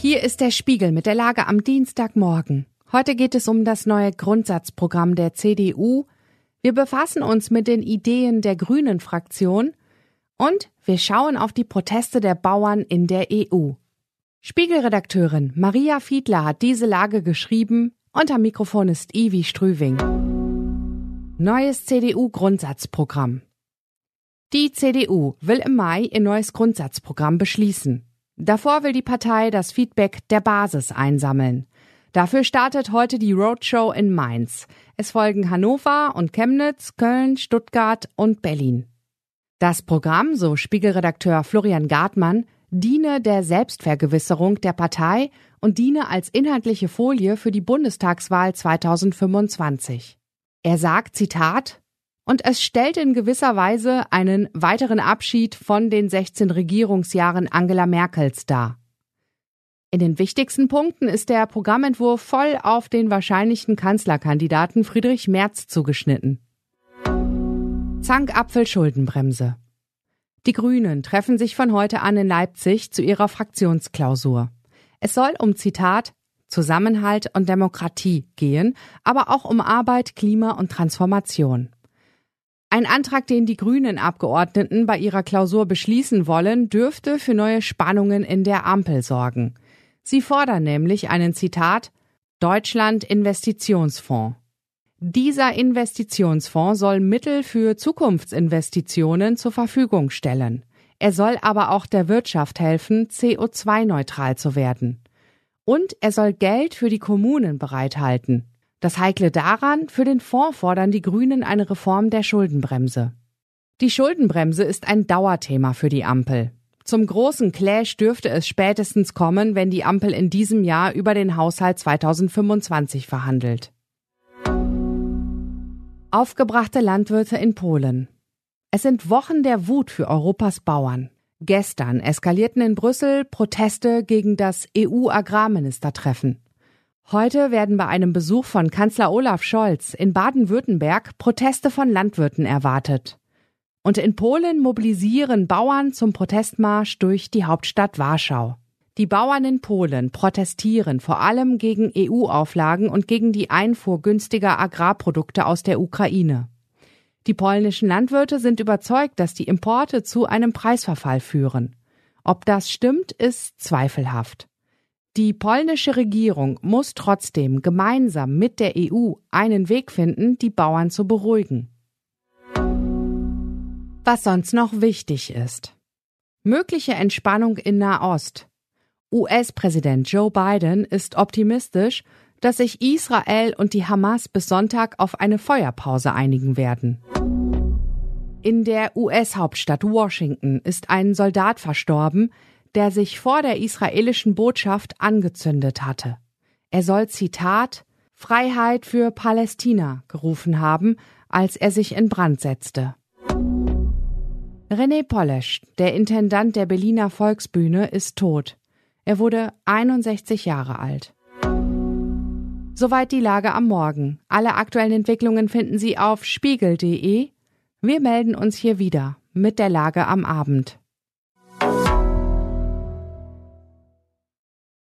Hier ist der Spiegel mit der Lage am Dienstagmorgen. Heute geht es um das neue Grundsatzprogramm der CDU. Wir befassen uns mit den Ideen der Grünen Fraktion und wir schauen auf die Proteste der Bauern in der EU. Spiegelredakteurin Maria Fiedler hat diese Lage geschrieben am Mikrofon ist Ivi Strüving. Neues CDU-Grundsatzprogramm. Die CDU will im Mai ihr neues Grundsatzprogramm beschließen. Davor will die Partei das Feedback der Basis einsammeln. Dafür startet heute die Roadshow in Mainz. Es folgen Hannover und Chemnitz, Köln, Stuttgart und Berlin. Das Programm, so Spiegelredakteur Florian Gartmann, diene der Selbstvergewisserung der Partei und diene als inhaltliche Folie für die Bundestagswahl 2025. Er sagt, Zitat, und es stellt in gewisser Weise einen weiteren Abschied von den 16 Regierungsjahren Angela Merkels dar. In den wichtigsten Punkten ist der Programmentwurf voll auf den wahrscheinlichen Kanzlerkandidaten Friedrich Merz zugeschnitten. Zankapfel-Schuldenbremse. Die Grünen treffen sich von heute an in Leipzig zu ihrer Fraktionsklausur. Es soll um Zitat Zusammenhalt und Demokratie gehen, aber auch um Arbeit, Klima und Transformation. Ein Antrag, den die Grünen Abgeordneten bei ihrer Klausur beschließen wollen, dürfte für neue Spannungen in der Ampel sorgen. Sie fordern nämlich einen Zitat Deutschland Investitionsfonds. Dieser Investitionsfonds soll Mittel für Zukunftsinvestitionen zur Verfügung stellen. Er soll aber auch der Wirtschaft helfen, CO2-neutral zu werden. Und er soll Geld für die Kommunen bereithalten. Das Heikle daran, für den Fonds fordern die Grünen eine Reform der Schuldenbremse. Die Schuldenbremse ist ein Dauerthema für die Ampel. Zum großen Clash dürfte es spätestens kommen, wenn die Ampel in diesem Jahr über den Haushalt 2025 verhandelt. Aufgebrachte Landwirte in Polen. Es sind Wochen der Wut für Europas Bauern. Gestern eskalierten in Brüssel Proteste gegen das EU-Agrarministertreffen. Heute werden bei einem Besuch von Kanzler Olaf Scholz in Baden-Württemberg Proteste von Landwirten erwartet. Und in Polen mobilisieren Bauern zum Protestmarsch durch die Hauptstadt Warschau. Die Bauern in Polen protestieren vor allem gegen EU-Auflagen und gegen die Einfuhr günstiger Agrarprodukte aus der Ukraine. Die polnischen Landwirte sind überzeugt, dass die Importe zu einem Preisverfall führen. Ob das stimmt, ist zweifelhaft. Die polnische Regierung muss trotzdem gemeinsam mit der EU einen Weg finden, die Bauern zu beruhigen. Was sonst noch wichtig ist. Mögliche Entspannung in Nahost. US-Präsident Joe Biden ist optimistisch, dass sich Israel und die Hamas bis Sonntag auf eine Feuerpause einigen werden. In der US-Hauptstadt Washington ist ein Soldat verstorben, der sich vor der israelischen Botschaft angezündet hatte. Er soll Zitat Freiheit für Palästina gerufen haben, als er sich in Brand setzte. René Polesch, der Intendant der Berliner Volksbühne, ist tot. Er wurde 61 Jahre alt. Soweit die Lage am Morgen. Alle aktuellen Entwicklungen finden Sie auf spiegel.de. Wir melden uns hier wieder mit der Lage am Abend.